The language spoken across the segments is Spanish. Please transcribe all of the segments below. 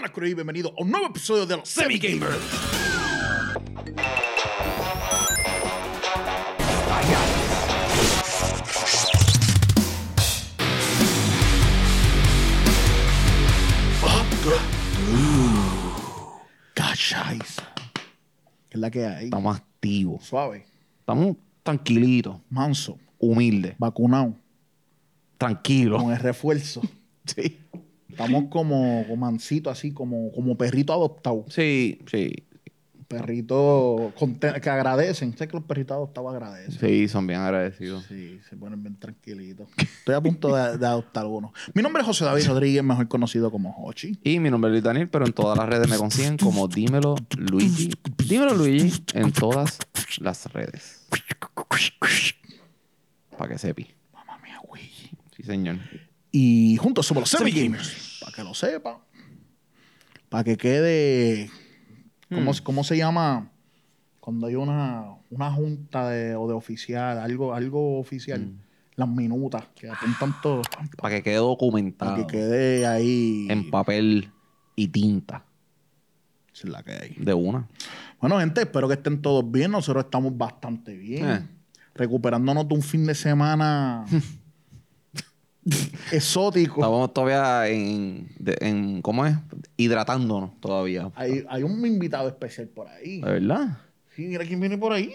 buenas, Cruz, y bienvenido a un nuevo episodio de los Semi Gamers. Cachais. ¿Qué es la que hay? Estamos activos. Suave, Estamos tranquilitos, manso, humildes, vacunado, tranquilos. con el refuerzo. Sí. Estamos como, mansito, así como, como perrito adoptado. Sí, sí. Perritos que agradecen. Sé que los perritos adoptados agradecen. Sí, son bien agradecidos. Sí, se ponen bien tranquilitos. Estoy a punto de, de adoptar uno. Mi nombre es José David Rodríguez, mejor conocido como Hochi. Y mi nombre es Luis Daniel, pero en todas las redes me consiguen como Dímelo Luigi. Dímelo Luigi en todas las redes. Para que sepi. Mamá mía, güey. Sí, señor. Y juntos somos los Semi Gamers. Para que lo sepa. Para que quede. ¿cómo, cómo se llama? Cuando hay una, una junta de, o de oficial, algo, algo oficial. Las minutas que apuntan todo. Para que quede Para documentado que quede ahí. en papel y tinta. Esa es la que hay. De una. Bueno, gente, espero que estén todos bien. Nosotros estamos bastante bien. Eh. Recuperándonos de un fin de semana exótico. Estamos todavía en, de- en. ¿Cómo es? Hidratándonos todavía. Hay, hay un invitado especial por ahí. ¿De verdad? Sí, mira quién viene por ahí.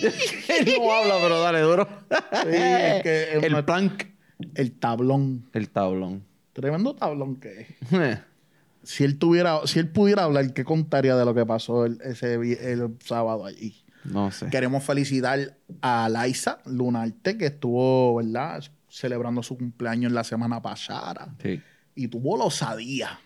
Él no habla, pero dale duro. Sí, es que es el una- plank. El tablón. El tablón. Tremendo tablón que es. Si él tuviera, si él pudiera hablar, ¿qué contaría de lo que pasó el, ese vi- el sábado allí? no sé. Queremos felicitar a Laisa Lunarte, que estuvo, ¿verdad? Celebrando su cumpleaños la semana pasada. Sí. Y tuvo la osadía,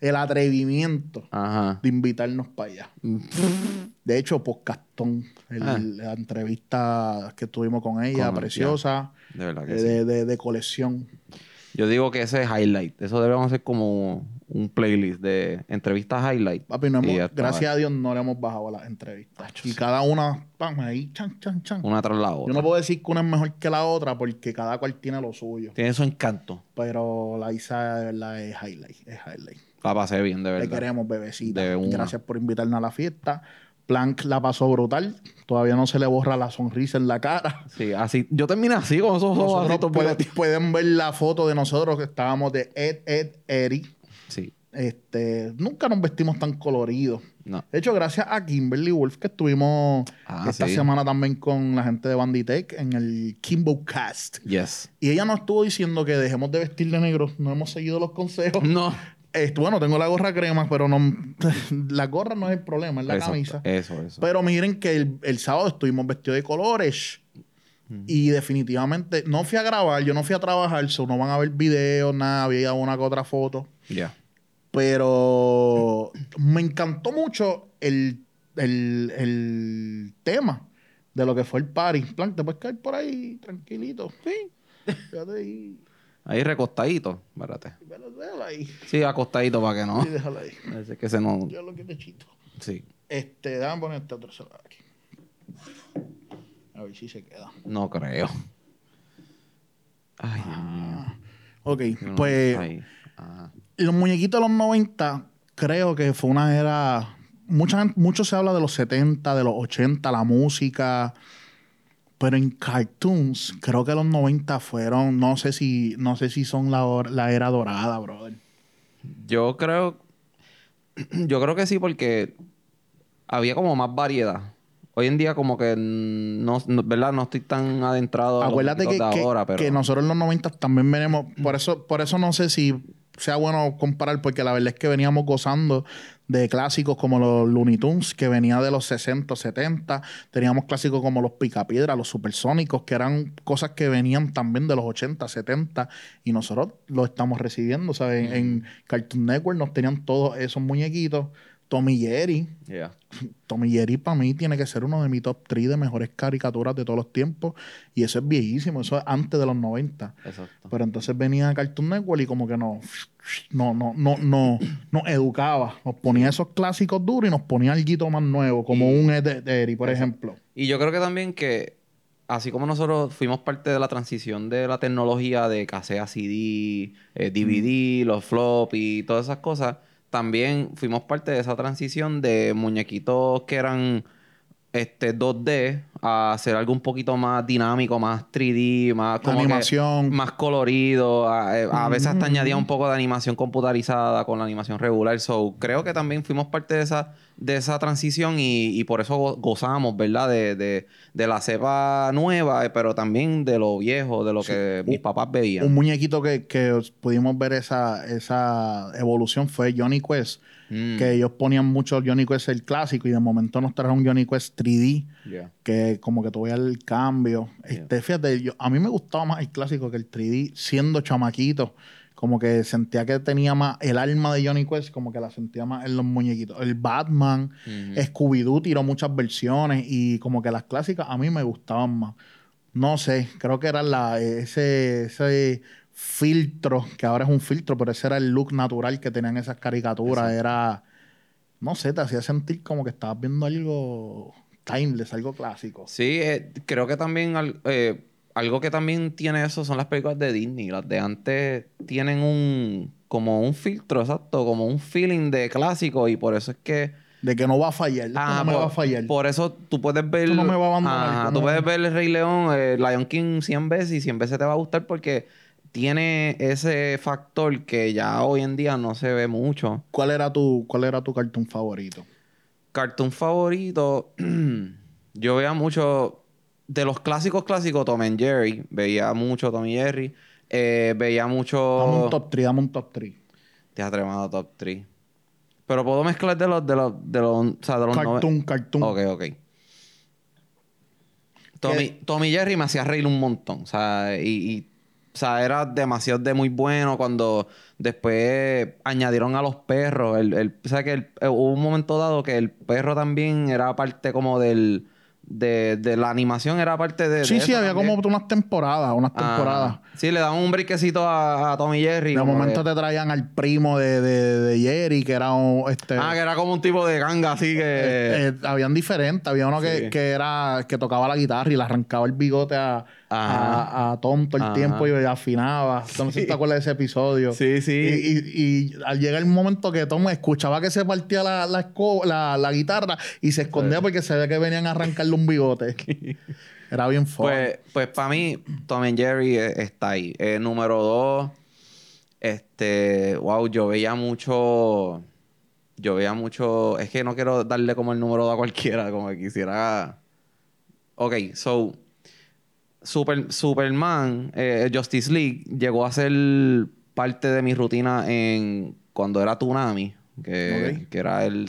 el atrevimiento Ajá. de invitarnos para allá. De hecho, podcastón, el- Ah. la entrevista que tuvimos con ella, Con- preciosa, De verdad que eh, sí. de, de- de colección. Yo digo que ese es highlight. Eso debemos hacer como un playlist de entrevistas highlight. Papi, no hemos- gracias a Dios no le hemos bajado a las entrevistas. y cada una, vamos ahí, chan, chan, chan. Una tras la Yo otra. no puedo decir que una es mejor que la otra porque cada cual tiene lo suyo. Tiene su encanto. Pero la Isa de verdad es highlight, es highlight. La pasé bien, de Le verdad. queremos, bebecita. De. Gracias por invitarnos a la fiesta. Plank la pasó brutal. Todavía no se le borra la sonrisa en la cara. Sí, así. Yo terminé así con esos ojos pueden, pueden ver la foto de nosotros que estábamos de Ed, Ed, Eri. Sí. Este, nunca nos vestimos tan coloridos. No. De hecho, gracias a Kimberly Wolf que estuvimos Ah, esta sí. semana también con la gente de Banditech en el Kimbo Cast. Yes. Y ella nos estuvo diciendo que dejemos de vestir de negro. No hemos seguido los consejos. No. Este, bueno, tengo la gorra crema, pero no. La gorra no es el problema, es la Exacto. camisa. Eso, eso. Pero miren que el, el sábado estuvimos vestidos de colores. Y definitivamente no fui a grabar, yo no fui a trabajar, so no van a ver videos, nada, había una que otra foto. Ya. Pero me encantó mucho el, el, el tema de lo que fue el party. En plan, te puedes caer por ahí tranquilito. Sí. Fíjate ahí. Ahí recostadito. Espérate. Déjalo, ahí. Sí, acostadito para que no. Sí, déjalo ahí. Parece que se no. Yo lo que te chito. Sí. Este, déjame poner este otro celular aquí. A ver si se queda. No creo. Ay, Dios mío. Ok, no- pues Ahí. Ajá. Los muñequitos de los 90 creo que fue una era... Mucha, mucho se habla de los 70, de los 80, la música. Pero en cartoons, creo que los 90 fueron... No sé si, no sé si son la, era dorada, brother. Yo creo. Yo creo que sí, porque había como más variedad. Hoy en día, como que no, no- ¿verdad? No estoy tan adentrado a los Acuérdate que, muñequitos de que- ahora, pero. que nosotros en los 90 también venimos... Por eso, por eso no sé si sea bueno comparar, porque la verdad es que veníamos gozando de clásicos como los Looney Tunes, que venía de los 60, 70. Teníamos clásicos como los Picapiedra, los Supersónicos, que eran cosas que venían también de los 80, 70. Y nosotros lo estamos recibiendo, ¿sabes? En, en Cartoon Network nos tenían todos esos muñequitos. Tommy Jerry. Yeah. Tommy Jerry para mí tiene que ser uno de mis top 3 de mejores caricaturas de todos los tiempos. Y eso es viejísimo, eso es antes de los 90. Exacto. Pero entonces venía Cartoon Network y como que no, no, no, no, no, nos educaba. Nos ponía esos clásicos duros y nos ponía algo más nuevo, como un Ed Ed Eddy, por ejemplo. Y yo creo que también que, así como nosotros fuimos parte de la transición de la tecnología de casea CD, eh, DVD, los flop y todas esas cosas, también fuimos parte de esa transición de muñequitos que eran este 2D a hacer algo un poquito más dinámico, más 3D, más como Animación. más colorido. A, eh, veces hasta añadía un poco de animación computarizada con la animación regular. So, creo que también fuimos parte de esa, de esa transición y, y por eso go- gozamos, ¿verdad? De, de, de la cepa nueva, eh, pero también de lo viejo, de lo que mis papás veían. Un muñequito que, que os- pudimos ver esa, esa evolución fue Johnny Quest. Mm, Que ellos ponían mucho Johnny Quest el clásico y de momento nos trajeron Johnny Quest 3D. Yeah. que como que tuve el cambio. Este, fíjate, yo, a mí me gustaba más el clásico que el 3D, siendo chamaquito. Como que sentía que tenía más el alma de Johnny Quest, como que la sentía más en los muñequitos. El Batman, Ujú. Scooby-Doo tiró muchas versiones y como que las clásicas a mí me gustaban más. No sé, creo que era la, ese, ese filtro, que ahora es un filtro, pero ese era el look natural que tenían esas caricaturas. Era, no sé, te hacía sentir como que estabas viendo algo timeless, algo clásico. Sí, eh, creo que también eh, algo que también tiene eso son las películas de Disney. Las de antes tienen un como un filtro, exacto, como un feeling de clásico y por eso es que De que no va a fallar. Ah, no me por, va a fallar. por eso tú puedes ver Esto no me va a abandonar, Ajá, tú puedes ver el Rey León, eh, Lion King 100 veces y 100 veces te va a gustar porque tiene ese factor que ya hoy en día no se ve mucho. ¿Cuál era tu, cuál era tu cartoon favorito? Cartoon favorito, yo veía mucho de los clásicos clásicos Tom and Jerry, veía mucho Tom y Jerry, eh, veía Dame mucho un top 3, dame un top 3. te has tremado top 3. Pero puedo mezclar de los de los de los, o sea, de los nove- Cartoon, cartoon. Ok, ok. Tommy, Tommy Jerry me hacía reír un montón. O sea, y, sea, era demasiado de muy bueno cuando después añadieron a los perros. El, el- o sea, que el- eh, hubo un momento dado que el perro también era parte como del... De, de la animación era parte de... Sí, de sí, había también. como unas temporadas, unas Ajá. temporadas. Sí, le daban un briquecito a, a Tommy Jerry. De momento que- te traían al primo de, de, de Jerry, que era un, este, Ah, que era como un tipo de ganga así que... eh, habían diferentes. Había uno que, Sí. que era que tocaba la guitarra y le arrancaba el bigote a, a, a Tom todo el Ajá. tiempo y afinaba. No sé si te acuerdas de ese episodio. Sí, sí. Y, y- y al llegar el momento que Tom escuchaba que se partía la, la, esco- la- la guitarra y se escondía porque se ve que venían a arrancarle un bigote. Era bien fuerte. Pues, pues para mí, Tom and Jerry eh, está ahí. Eh, número dos, este, wow, yo veía mucho, yo veía mucho, es que no quiero darle como el número dos a cualquiera, como que quisiera. Ok, so, Super, Superman, eh, Justice League, llegó a ser parte de mi rutina en cuando era Tsunami, que, Ok. que era el-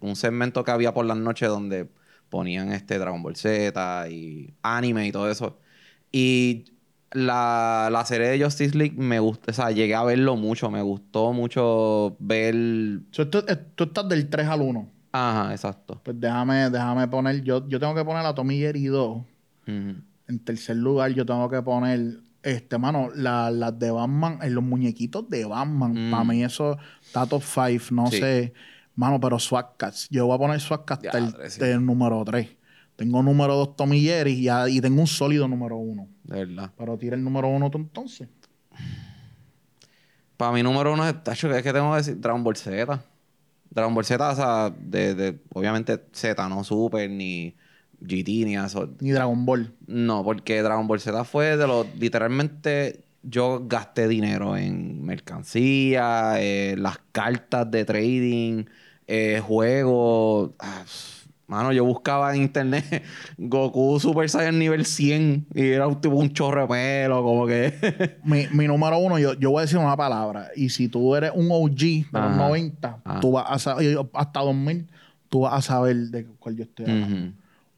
un segmento que había por las noches donde ponían este Dragon Ball Z y anime y todo eso. Y la, la serie de Justice League me gusta, o sea, llegué a verlo mucho, me gustó mucho ver... So, tú, eh, tú estás del 3 al 1. Ajá, exacto. Pues déjame, déjame poner. Yo, yo tengo que poner a Tommy Jerry 2. Ujú. En tercer lugar, yo tengo que poner. Este, mano, la- las de Batman, en los muñequitos de Batman. Mm. Para mí, eso está top 5. No Sí. sé. Mano, pero Swag Cats. Yo voy a poner Swag Cats hasta el, Diadre, sí. del número 3. Tengo número 2 Tommy Jerry y, ya- y tengo un sólido número 1. De verdad. Pero tira el número 1 tú entonces. Para mi número uno es, tacho, es que tengo que decir Dragon Ball Z. Dragon Ball Z, o sea, de, de- obviamente Z, no Super, ni GT, ni eso. Ni Dragon Ball. No, porque Dragon Ball Z fue de los. Literalmente, yo gasté dinero en mercancía, eh, las cartas de trading, eh, juegos. Ah, mano, yo buscaba en internet Goku Super Saiyan nivel 100 y era un tipo un chorro de pelo, como que. Mi, mi número 1, yo, yo voy a decir una palabra. Y si tú eres un OG de los Ajá. 90, Ajá. tú vas a saber, hasta 2000, tú vas a saber de cuál yo estoy hablando. Ujú.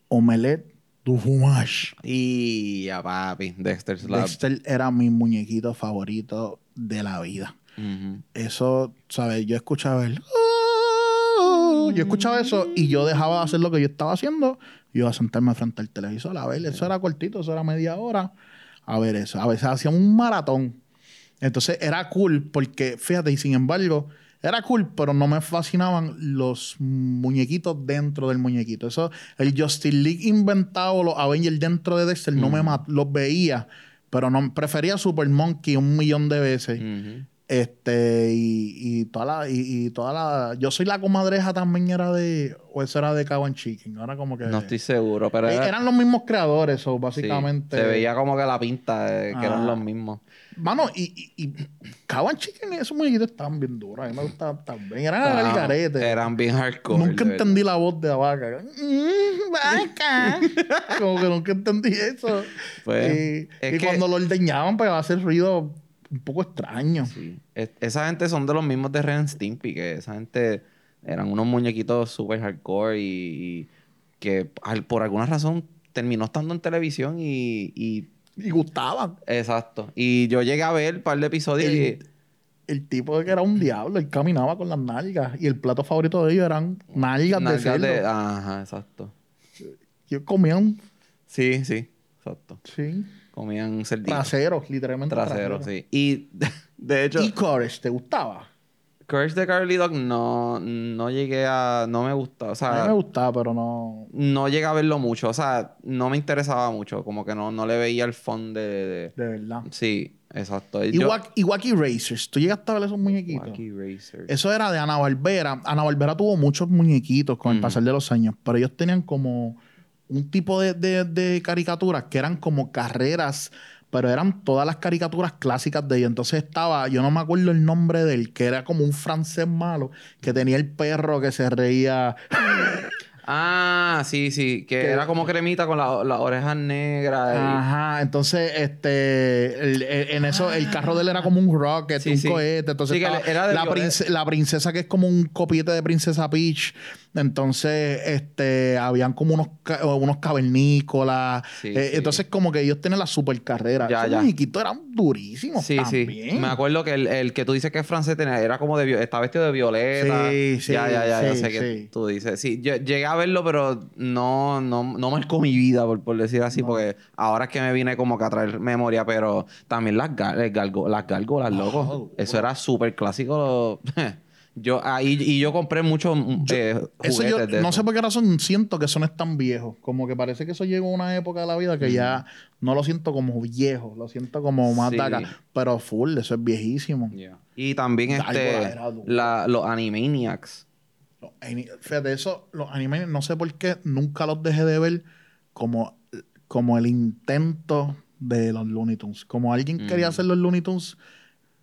Omelette du fromage. Y ya, papi, Dexter Slab. Dexter era mi muñequito favorito de la vida. Eso, ¿sabes? Yo escuchaba el... Yo escuchaba eso y yo dejaba de hacer lo que yo estaba haciendo y iba a sentarme frente al televisor a ver. Eso era cortito, eso era media hora. A ver eso. A veces hacían un maratón. Entonces era cool porque, fíjate, y sin embargo, era cool, pero no me fascinaban los muñequitos dentro del muñequito. Eso, el Justice League inventado, los Avengers dentro de Dexter, no me mat- los veía, pero no prefería Super Monkey un millón de veces. Este, y, y toda la, y, y toda la. Yo soy la comadreja también era de. O eso era de Cow and Chicken. Ahora como que. No estoy seguro, pero Eh, era- eran los mismos creadores, o sí, básicamente. se veía como que la pinta, eh, que eran los mismos. Mano, y, y, y Cow and Chicken, esos muñequitos estaban bien duros. A mí me gustaban también. Eran Ah, al garete. Eran bien hardcore. Nunca entendí la voz de la vaca. Mm, vaca. Como que nunca entendí eso. Pues, y es y que- cuando lo ordeñaban, pues va a hacer ruido un poco extraño. Sí. Es- esa gente son de los mismos de Ren Stimpy, que esa gente eran unos muñequitos super hardcore y, y que al- por alguna razón terminó estando en televisión y, y- Y gustaban. Exacto. Y yo llegué a ver un par de episodios El, y... el tipo de que era un diablo, él caminaba con las nalgas. Y el plato favorito de ellos eran nalgas, de nalgas cerdo. de- Ajá, exacto. Ellos comían, Sí, sí, exacto. sí, Comían cerditos. traseros, literalmente Traseros, traseros. sí. Y de hecho, Y Courage, ¿te gustaba? Courage the Cowardly Dog no, no llegué a... No me gusta. O A mí sea, me gustaba, pero no... no llegué a verlo mucho. O sea, no me interesaba mucho. Como que no, no le veía el fondo de... de- De verdad. Sí, exacto. Y, Yo- Wack- y Wacky Racers, ¿tú llegaste a ver esos muñequitos? Wacky Racer. Eso era de Ana Barbera. Ana Barbera tuvo muchos muñequitos con el pasar de los años, pero ellos tenían como un tipo de, de- caricaturas que eran como carreras, pero eran todas las caricaturas clásicas de ellos. Entonces estaba, yo no me acuerdo el nombre de él, que era como un francés malo, que tenía el perro que se reía. Ah, sí, sí. Que Que- era como cremita con la- las orejas negras. y- Ajá, entonces, este, el- el- en eso, el carro de él era como un rocket, Sí, un sí. cohete. Entonces, Sí, que estaba era de la, violet- prince- la princesa que es como un copiete de Princesa Peach. Entonces, este, habían como unos, ca- unos cavernícolas. Sí, Eh, sí. Entonces, como que ellos tienen la super carrera. Ya, Esos ya. muñequitos eran durísimos Sí, sí. también. Me acuerdo que el, el que tú dices que es francés tenía- era como de... Estaba vestido de violeta. Sí, sí, Ya, ya, ya. ya sí, sé que sí. tú dices. Sí, yo llegué a verlo, pero no, no, no marcó mi vida, por, por decir así. No. Porque ahora es que me vine como que a traer memoria, pero también las, el galgo- las gárgolas, loco. Oh, Eso era súper clásico. yo ahí Y yo compré muchos mm, eh, Eso yo de no eso. sé por qué razón siento que eso no es tan viejo. Como que parece que eso llegó a una época de la vida que ya no lo siento como viejo, lo siento como más Sí. de acá. Pero full, eso es viejísimo. Yeah. Y también este, la- los Animaniacs. Fíjate, eso, los animes, no sé por qué, nunca los dejé de ver como, como el intento de los Looney Tunes. Como alguien quería hacer los Looney Tunes.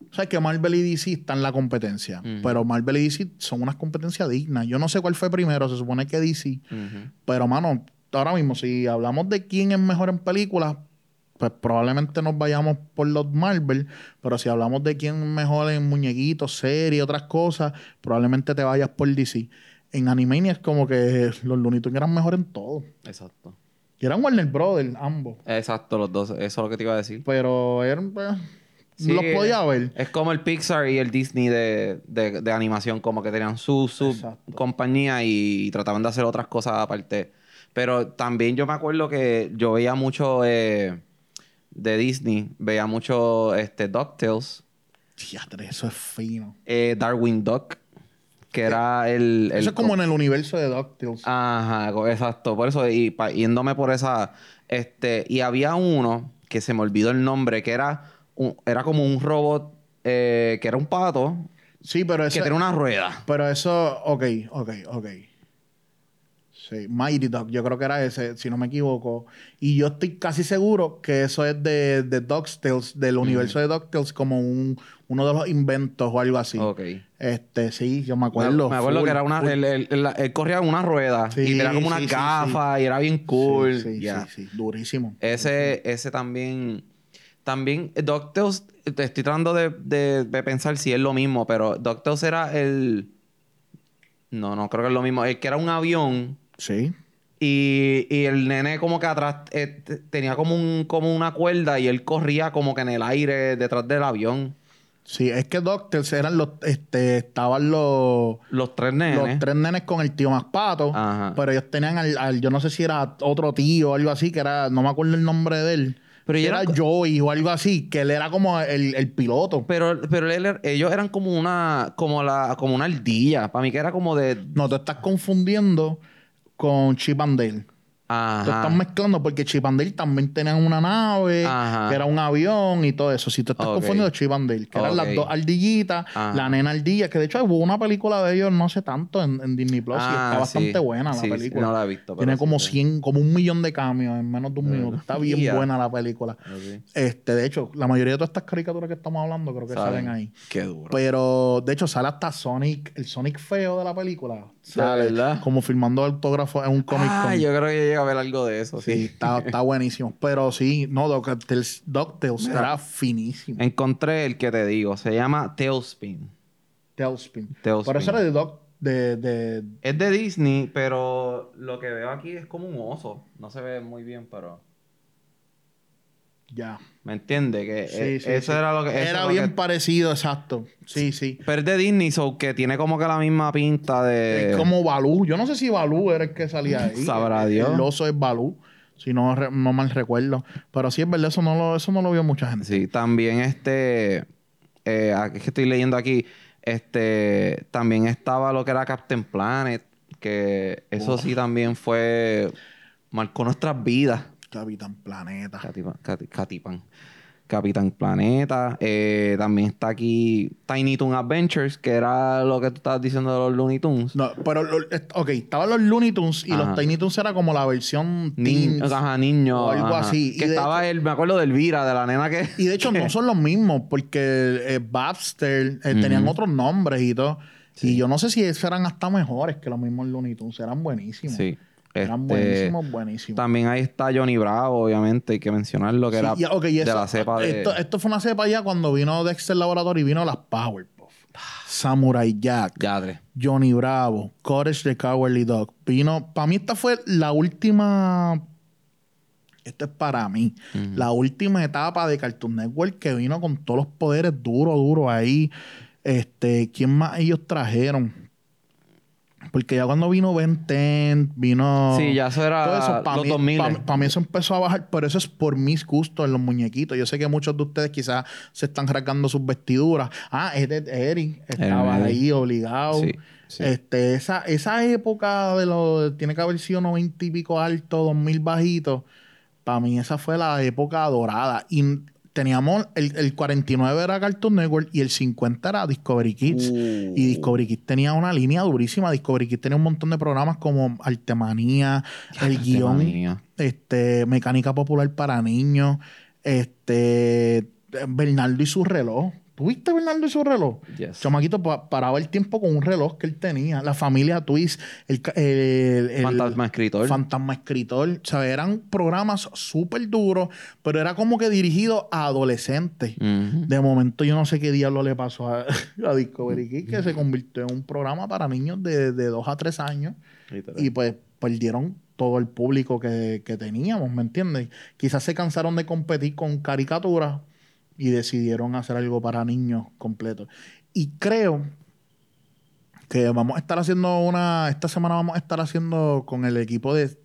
O sea, que Marvel y DC están en la competencia. Pero Marvel y DC son unas competencias dignas. Yo no sé cuál fue primero, se supone que DC. Pero, mano, ahora mismo, si hablamos de quién es mejor en películas, pues probablemente nos vayamos por los Marvel. Pero si hablamos de quién es mejor en muñequitos, series, otras cosas, probablemente te vayas por DC. En Animania es como que los Looney Tunes eran mejor en todo. Exacto. Y eran Warner Brothers, ambos. Exacto, los dos. Eso es lo que te iba a decir. Pero eran... pues, Sí, los podía ver. Es como el Pixar y el Disney de, de- de animación, como que tenían su, su Exacto. compañía y, trataban de hacer otras cosas aparte. Pero también yo me acuerdo que yo veía mucho eh, de Disney, veía mucho este, DuckTales, Fíjate, eso es fino. eh, Darwin Duck, que era el... el Eso es como en el universo de DuckTales. Ajá, exacto. Por eso, y pa- yéndome por esa. Este, y había uno que se me olvidó el nombre, que era, un- era como un robot eh, que era un pato sí, pero eso... que tenía una rueda. Pero eso, ok, ok, ok. Sí, Mighty Duck, yo creo que era ese, si no me equivoco. Y yo estoy casi seguro que eso es de, de DuckTales, del universo de DuckTales, como un, uno de los inventos o algo así. Ok. Este, sí, yo me acuerdo. me acuerdo full, que era una. Él, él- él- él corría en una rueda Sí, y tenía como unas sí, sí, gafas y era bien cool. Sí, sí, sí, durísimo. Ese, ese también. También, DuckTales, te estoy tratando de, de- de pensar si es lo mismo, pero DuckTales era el. No, no creo que es lo mismo. El que era un avión Sí. y, y el nene, como que atrás eh, tenía como, un, como una cuerda y él corría como que en el aire detrás del avión. Sí, es que DuckTales eran los, este, estaban los, Los tres nenes. los tres nenes con el tío más pato, Ajá. pero ellos tenían al, al- yo no sé si era otro tío o algo así, que era, no me acuerdo el nombre de él. Pero era Joey o algo así, que él era como el, el piloto. Pero, pero él ellos eran como una, como la, como una ardilla. Para mí que era como de. No, te estás confundiendo con Chip. Ajá. Lo están mezclando porque Chip and Dale también tenían una nave, Ajá. que era un avión y todo eso. Si te estás Ok. confundiendo, Chip and Dale, que eran las dos ardillitas, Ajá. la nena ardilla, que de hecho hubo una película de ellos no sé tanto en, en Disney Plus y Ah, está bastante sí. buena la Sí, sí, película. no la he visto, Tiene como sé. 100, como un millón de cambios en menos de un minuto. Está bien buena la película. Este, de hecho, la mayoría de todas estas caricaturas que estamos hablando creo que Salen. salen ahí. Qué duro. Pero, de hecho, sale hasta Sonic, el Sonic feo de la película. Sale verdad? como firmando autógrafo en un cómic ah, con. yo creo que a ver algo de eso, Sí, sí. está, está buenísimo. Pero sí, no, DuckTales, DuckTales era finísimo. Encontré el que te digo. Se llama Tailspin. Tailspin. Tailspin. Por eso era de Doc, de, de... Es de Disney, pero lo que veo aquí es como un oso. No se ve muy bien, pero... Ya. ¿Me entiendes? Que Sí, eh, sí, eso sí. era lo que... Era bien que- parecido, exacto. Sí, sí. Pero es de Disney, so que tiene como que la misma pinta de... Es como Balú. Yo no sé si Balú era el que salía ahí. Sabrá Dios. El oso es Balú, si no, no mal recuerdo. Pero sí es verdad, eso no lo, eso no lo vio mucha gente. Sí, también este... Eh, aquí es que estoy leyendo aquí. Este... También estaba lo que era Captain Planet. Que eso sí también fue... Marcó nuestras vidas. Capitán Planeta. Catipan. Cati- Catipan. Capitán Planeta. Eh, también está aquí Tiny Toon Adventures, que era lo que tú estabas diciendo de los Looney Tunes. No, pero, lo- ok, estaban los Looney Tunes y Ajá. los Tiny Toons era como la versión Ni- teens. ajá, niño. o algo ajá. así. Que Y de estaba el, me acuerdo de Elvira, de la nena que. Y de hecho no son los mismos, porque eh, Babster eh, tenían otros nombres y todo. Y yo no sé si esos eran hasta mejores que los mismos Looney Tunes. Eran buenísimos. Sí. Eran Este, buenísimos, buenísimos. También ahí está Johnny Bravo, obviamente, hay que mencionarlo, que Sí, era de eso- la cepa de. Esto, esto fue una cepa ya cuando vino Dexter Laboratory y vino las Powerpuff. Samurai Jack. Yadre. Johnny Bravo, Courage the Cowardly Dog. Vino, para mí esta fue la última, esto es para mí, la última etapa de Cartoon Network que vino con todos los poderes duros, duros ahí. Este, ¿quién más ellos trajeron? Porque ya cuando vino Ben 10, vino... Sí, ya eso era todo eso, para los mí, 2000. pa- pa' mí eso empezó a bajar, pero eso es por mis gustos en los muñequitos. Yo sé que muchos de ustedes quizás se están rasgando sus vestiduras. Ah, Eric estaba ahí obligado. Sí, sí. Este, esa, esa época de lo tiene que haber sido 90 y pico alto, 2000 bajito. Para mí esa fue la época dorada. Y teníamos, el, el 49 era Cartoon Network y el 50 era Discovery Kids. Uh. Y Discovery Kids tenía una línea durísima. Discovery Kids tenía un montón de programas como Artemanía, El Guión, este, Mecánica Popular para Niños, este, Bernardo y su reloj. ¿Tuviste Bernardo y su reloj? Yes. Chamaquito pa- paraba el tiempo con un reloj que él tenía. La familia Twist, el, el, el- Fantasma escritor. Fantasma Escritor. O sea, eran programas súper duros, pero era como que dirigido a adolescentes. De momento yo no sé qué diablo le pasó a, a Discovery Kids, que se convirtió en un programa para niños de, de 2 a 3 años. Literal. Y pues perdieron todo el público que, que teníamos, ¿me entiendes? Quizás se cansaron de competir con caricaturas y decidieron hacer algo para niños completo. Y creo que vamos a estar haciendo una, esta semana vamos a estar haciendo con el equipo de,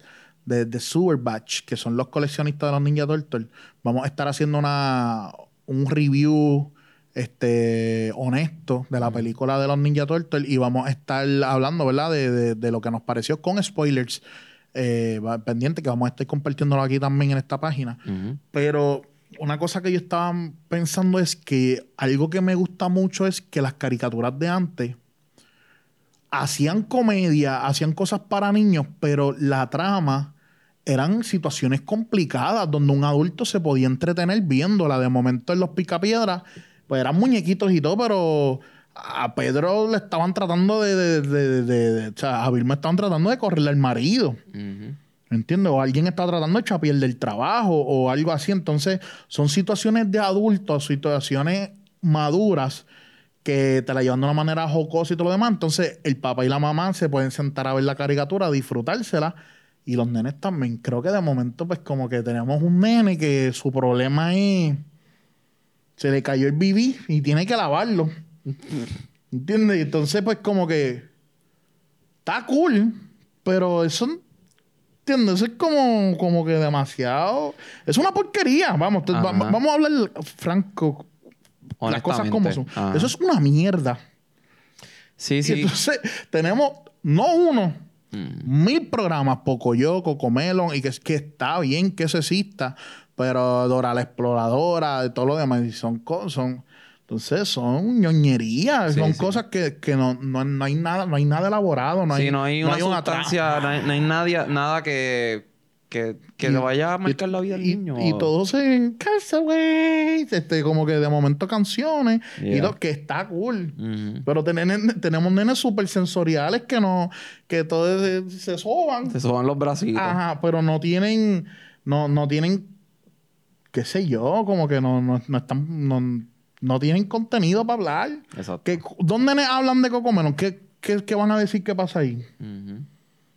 de, de Sewer Batch, que son los coleccionistas de los Ninja Turtles, vamos a estar haciendo una, un review este honesto de la película de los Ninja Turtles y vamos a estar hablando, ¿verdad? De, de- de lo que nos pareció con spoilers eh, pendiente, que vamos a estar compartiéndolo aquí también en esta página. Pero una cosa que yo estaba pensando es que algo que me gusta mucho es que las caricaturas de antes hacían comedia, hacían cosas para niños, pero la trama eran situaciones complicadas donde un adulto se podía entretener viéndola. De momento en los picapiedras, pues eran muñequitos y todo, pero a Pedro le estaban tratando de, o sea, a Vilma estaban tratando de correrle al marido. ¿Entiendes? O alguien está tratando de echar piel del trabajo o algo así. Entonces, son situaciones de adultos, situaciones maduras que te la llevan de una manera jocosa y todo lo demás. Entonces, el papá y la mamá se pueden sentar a ver la caricatura, disfrutársela. Y los nenes también. Creo que de momento, pues, como que tenemos un nene que su problema es. Se le cayó el bibí y tiene que lavarlo. ¿Entiendes? Entonces, pues, como que. Está cool, pero eso ¿Entiendes? Eso es como, como que demasiado. Es una porquería. Vamos, te- va- vamos a hablar franco. Las cosas como son. Ajá. Eso es una mierda. Sí, Y sí. entonces tenemos, no uno, Mm. Mil programas, Pocoyo, Cocomelon, y que, que está bien que eso exista, pero Dora la Exploradora, todo lo demás, y son cosas, entonces son ñoñerías, Sí, son sí. cosas que, que no, no, no hay nada, no hay nada elaborado, no hay, no hay una una sustancia, no hay, no hay nadie- nada que, que, que le vaya a marcar la vida al y, niño. Y todo se güey. Este, como que de momento canciones y todo, que está cool. Ujú. Pero ten- tenemos nenes súper sensoriales que no, que todos se, se soban. Se suban los bracitos. Ajá, pero no tienen, no, no tienen, qué sé yo, como que no, no, no están, no, no tienen contenido para hablar. Exacto. ¿Qué, ¿Dónde hablan de Cocomelon? ¿Qué, qué, qué van a decir que pasa ahí?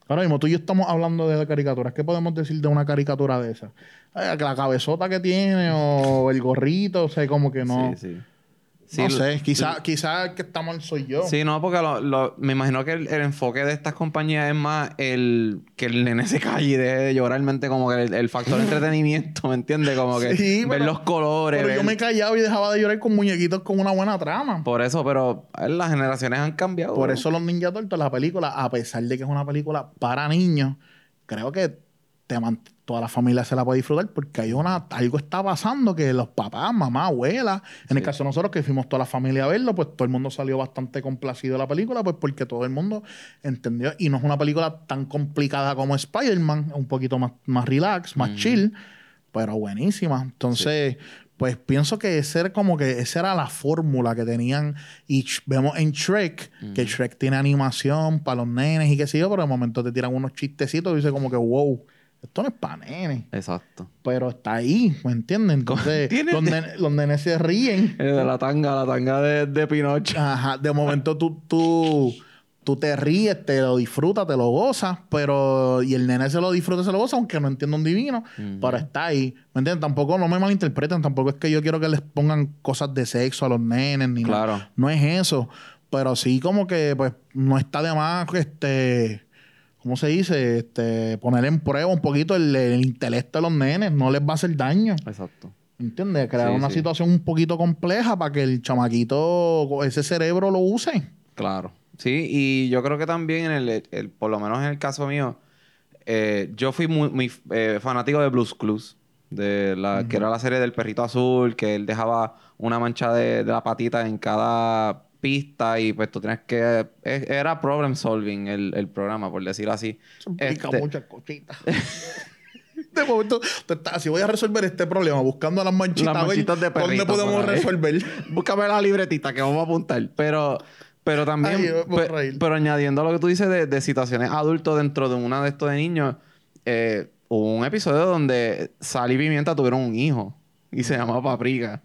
Ahora mismo tú y yo estamos hablando de caricaturas. ¿Qué podemos decir de una caricatura de esa? Eh, La cabezota que tiene o el gorrito, o sea, como que no. Sí, sí. No sé, quizá, quizá el que está mal soy yo. Sí, no, porque lo- lo- me imagino que el, el enfoque de estas compañías es más el que el nene se calle y deje de llorar, realmente como que el, el factor entretenimiento, ¿me entiendes? Como que Sí, ver pero- los colores. Pero yo me callaba y dejaba de llorar con muñequitos con una buena trama. Por eso, pero eh, las generaciones han cambiado. Por eso los Ninja Turtles, la película, a pesar de que es una película para niños, creo que te toda la familia se la puede disfrutar porque hay una algo está pasando que los papás, mamá, abuela, en el Sí. caso de nosotros que fuimos toda la familia a verlo, pues todo el mundo salió bastante complacido de la película, pues porque todo el mundo entendió y no es una película tan complicada como Spider-Man, un poquito más, más relax, más chill, pero buenísima. Entonces, pues pienso que ese como que esa era la fórmula que tenían. Y vemos en Shrek, que Shrek tiene animación para los nenes y qué sé yo, pero de momento te tiran unos chistecitos y dice como que, wow, esto no es para nenes. Exacto. Pero está ahí, ¿me entiendes? Entonces, Tiene- los, nenes, se ríen. Eh, de la tanga, la tanga de, de Pinocho. Ajá, de momento tú, tú, tú te ríes, te lo disfrutas, te lo gozas, pero. Y el nene se lo disfruta, se lo goza, aunque no entienda un divino, pero está ahí. ¿Me entiendes? Tampoco, no me malinterpreten, tampoco es que yo quiero que les pongan cosas de sexo a los nenes, ni Claro. nada. No es eso. Pero sí, como que, pues, no está de más, este. ¿Cómo se dice? Este, poner en prueba un poquito el, el intelecto de los nenes, no les va a hacer daño. Exacto. ¿Entiendes? Crear Sí, una sí. situación un poquito compleja para que el chamaquito, ese cerebro lo use. Claro. Sí, y yo creo que también en el, el- por lo menos en el caso mío, eh, yo fui muy, muy, eh, fanático de Blues Clues, de la, que era la serie del perrito azul, que él dejaba una mancha de, de la patita en cada pista y pues tú tienes que... Era problem solving el, el programa, por decirlo así. Eso implica Este- muchas cositas. De momento, tú estás así voy a resolver este problema buscando las manchitas. Las a manchitas de ¿Dónde perrito podemos por ahí. resolver? Búscame la libretita que vamos a apuntar. Pero, pero también, Ay, pe- pero añadiendo lo que tú dices de, de situaciones adultos dentro de una de estos de niños, eh, hubo un episodio donde Sal y Pimienta tuvieron un hijo y se llamaba Paprika.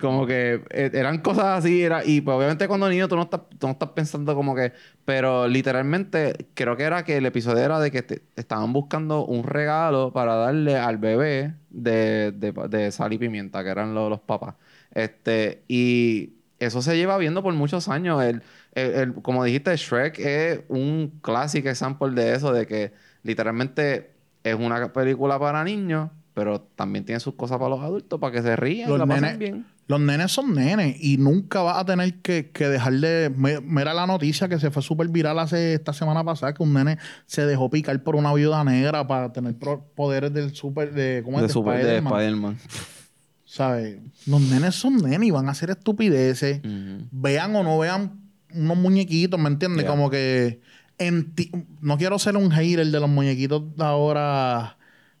Como que eh, eran cosas así, era, y pues obviamente cuando niño tú no estás, tú no estás pensando como que, pero literalmente creo que era que el episodio era de que te- estaban buscando un regalo para darle al bebé de, de, de sal y pimienta, que eran lo- los papás. Este, y eso se lleva viendo por muchos años. El, el- el- como dijiste, Shrek es un clásico example de eso, de que literalmente es una película para niños, pero también tiene sus cosas para los adultos, para que se rían, Los la pasen bien. Los nenes son nenes y nunca vas a tener que, que dejar de... Mira la noticia que se fue súper viral hace esta semana pasada que un nene se dejó picar por una viuda negra para tener poderes del super... De, ¿Cómo es? De, super, de Spider-Man. Spider-Man. ¿Sabes? Los nenes son nenes y van a hacer estupideces. Vean o no vean unos muñequitos, ¿me entiendes? Yeah. Como que enti- no quiero ser un hater de los muñequitos de ahora,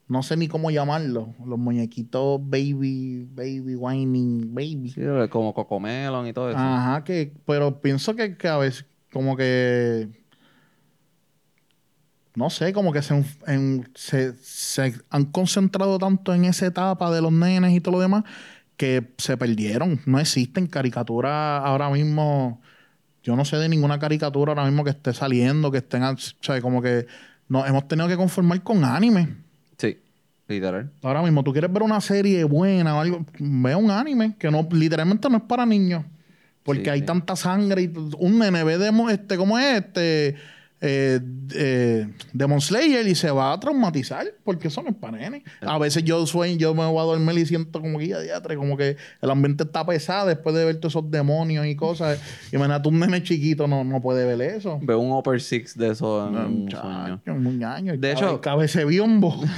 no sé ni cómo llamarlos, los muñequitos baby, baby, whining, baby. Sí, como Cocomelon y todo eso. Ajá, que, pero pienso que, que a veces como que no sé, como que se, en- se, se han concentrado tanto en esa etapa de los nenes y todo lo demás que se perdieron. No existen caricaturas ahora mismo. Yo no sé de ninguna caricatura ahora mismo que esté saliendo, que estén, o sea, como que nos hemos tenido que conformar con anime. Literal. Ahora mismo, tú quieres ver una serie buena o algo, ve un anime que no, literalmente no es para niños. Porque Sí, hay sí. tanta sangre y un nene ve de mo- este, ¿cómo es? Este, eh, eh, Demon Slayer y se va a traumatizar porque eso no es para nene. A veces yo sueño, yo me voy a dormir y siento como que ya, como que el ambiente está pesado después de ver todos esos demonios y cosas. Imagínate un nene chiquito no, no puede ver eso. Ve un Upper Six de eso en No, un muchacho, sueño. un año. De hecho- cabece biombo.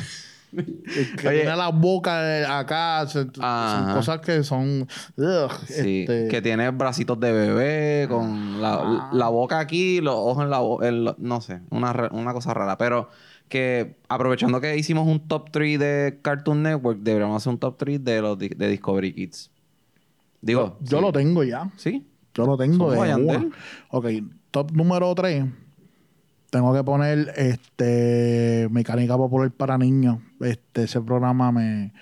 Que Oye. tiene la boca acá, se- son cosas que son. ugh, Sí, este, que tiene bracitos de bebé, con la, Ah. la boca aquí, los ojos en la boca, no sé, una, una cosa rara. Pero que aprovechando que hicimos un top 3 de Cartoon Network, deberíamos hacer un top 3 de los di- de Discovery Kids. Digo, yo sí. lo tengo ya. ¿Sí? Yo lo tengo de una. Ok, top número 3. Tengo que poner este Mecánica Popular para Niños. Este, ese programa me.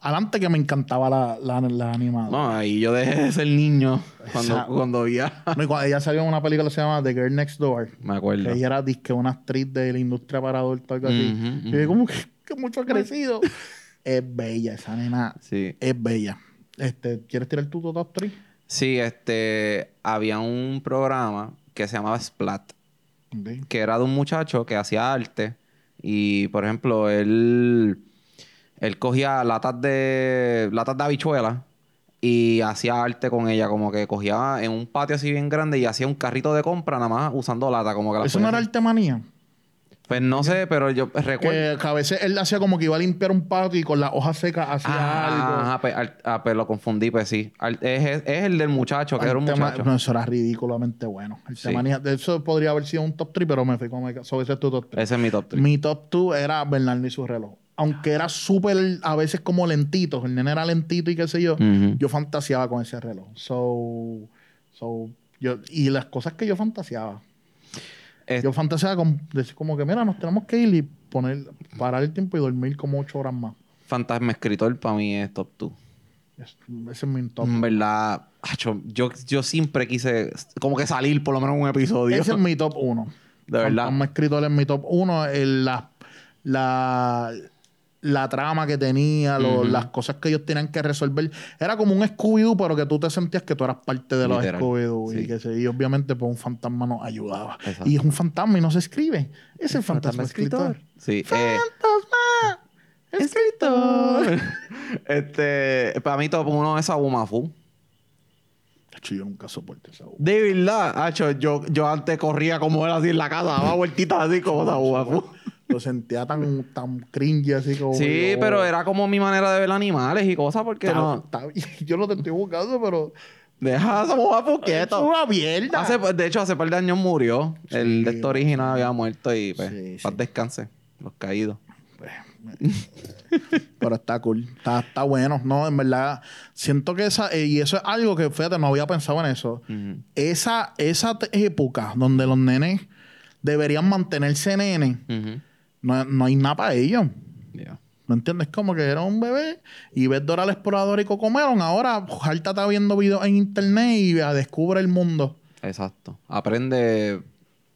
Adelante que me encantaba la, la, la animada. No, ahí yo dejé de ser niño cuando, Exacto. cuando veía. No, y cuando ella salió en una película que se llama The Girl Next Door. Me acuerdo. Que ella era disque una actriz de la industria para adultos, algo así. Y yo como que, que mucho ha crecido. es bella, esa nena Sí. es bella. Este, ¿Quieres tirar tu top 3? Sí, este, había un programa que se llamaba Splat. que era de un muchacho que hacía arte y por ejemplo él él cogía latas de latas de habichuelas y hacía arte con ella como que cogía en un patio así bien grande y hacía un carrito de compra nada más usando lata como que Eso no era arte manía. Pues no sé pero yo recuerdo Que, a veces él hacía como que iba a limpiar un patio y con las hojas secas hacía Ah, algo. ajá, pues, al- ah, pues lo confundí, pues sí. Al- es, es- es el del muchacho, que era un muchacho. No, eso era ridículamente bueno. Arte Sí. de eso podría haber sido un top 3, pero me fui con sobre ese es tu top 3. Ese es mi top 3. Mi top 2 era Bernardo y su reloj. Aunque era súper, a veces como lentito. El nene era lentito y qué sé yo. Yo fantaseaba con ese reloj. So, so, yo, y las cosas que yo fantaseaba. Es- Yo fantaseaba con decir como que, mira, nos tenemos que ir y poner, parar el tiempo y dormir como ocho horas más. Fantasma escritor para mí es top 2. Es- ese es mi top. En verdad, yo, yo siempre quise como que salir por lo menos un episodio. Ese es mi top 1. De verdad. Fantasma escritor es mi top 1. La, la, la trama que tenía, lo- las cosas que ellos tenían que resolver. Era como un Scooby-Doo, pero que tú te sentías que tú eras parte de los Scooby-Doo. Y, sí. que se- y obviamente pues un fantasma nos ayudaba. Exacto. Y es un fantasma y no se escribe. Es el fantasma, escritor. Sí. eh, ¡Fantasma! ¡Escritor! este, para mí top 1 es Abumafu. Hacho, Yo nunca soporté esa voz. De verdad, acho, yo, yo antes corría como él así en la casa, daba vueltitas así como Abumafu. Lo sentía tan, tan cringy así como. Sí, yo- pero era como mi manera de ver animales y cosas porque Está- no... está. Yo no te estoy buscando, pero. Deja a Abumafu Es quieto. una mierda. Hace, de hecho, hace par de años murió. El de este original había muerto y pues, Sí, paz sí. descanse. Los caídos. Pero está cool. Está, está bueno. No, en verdad. Siento que esa. eh, y eso es algo que, fíjate, no había pensado en eso. Esa, esa época donde los nenes deberían mantenerse nenes, Ujú. No, no hay nada para ellos. Ya. ¿Me entiendes? Como que era un bebé y ves Dora la Exploradora y Cocomelon. Ahora, Jalta está viendo videos en internet y descubre el mundo. Exacto. Aprende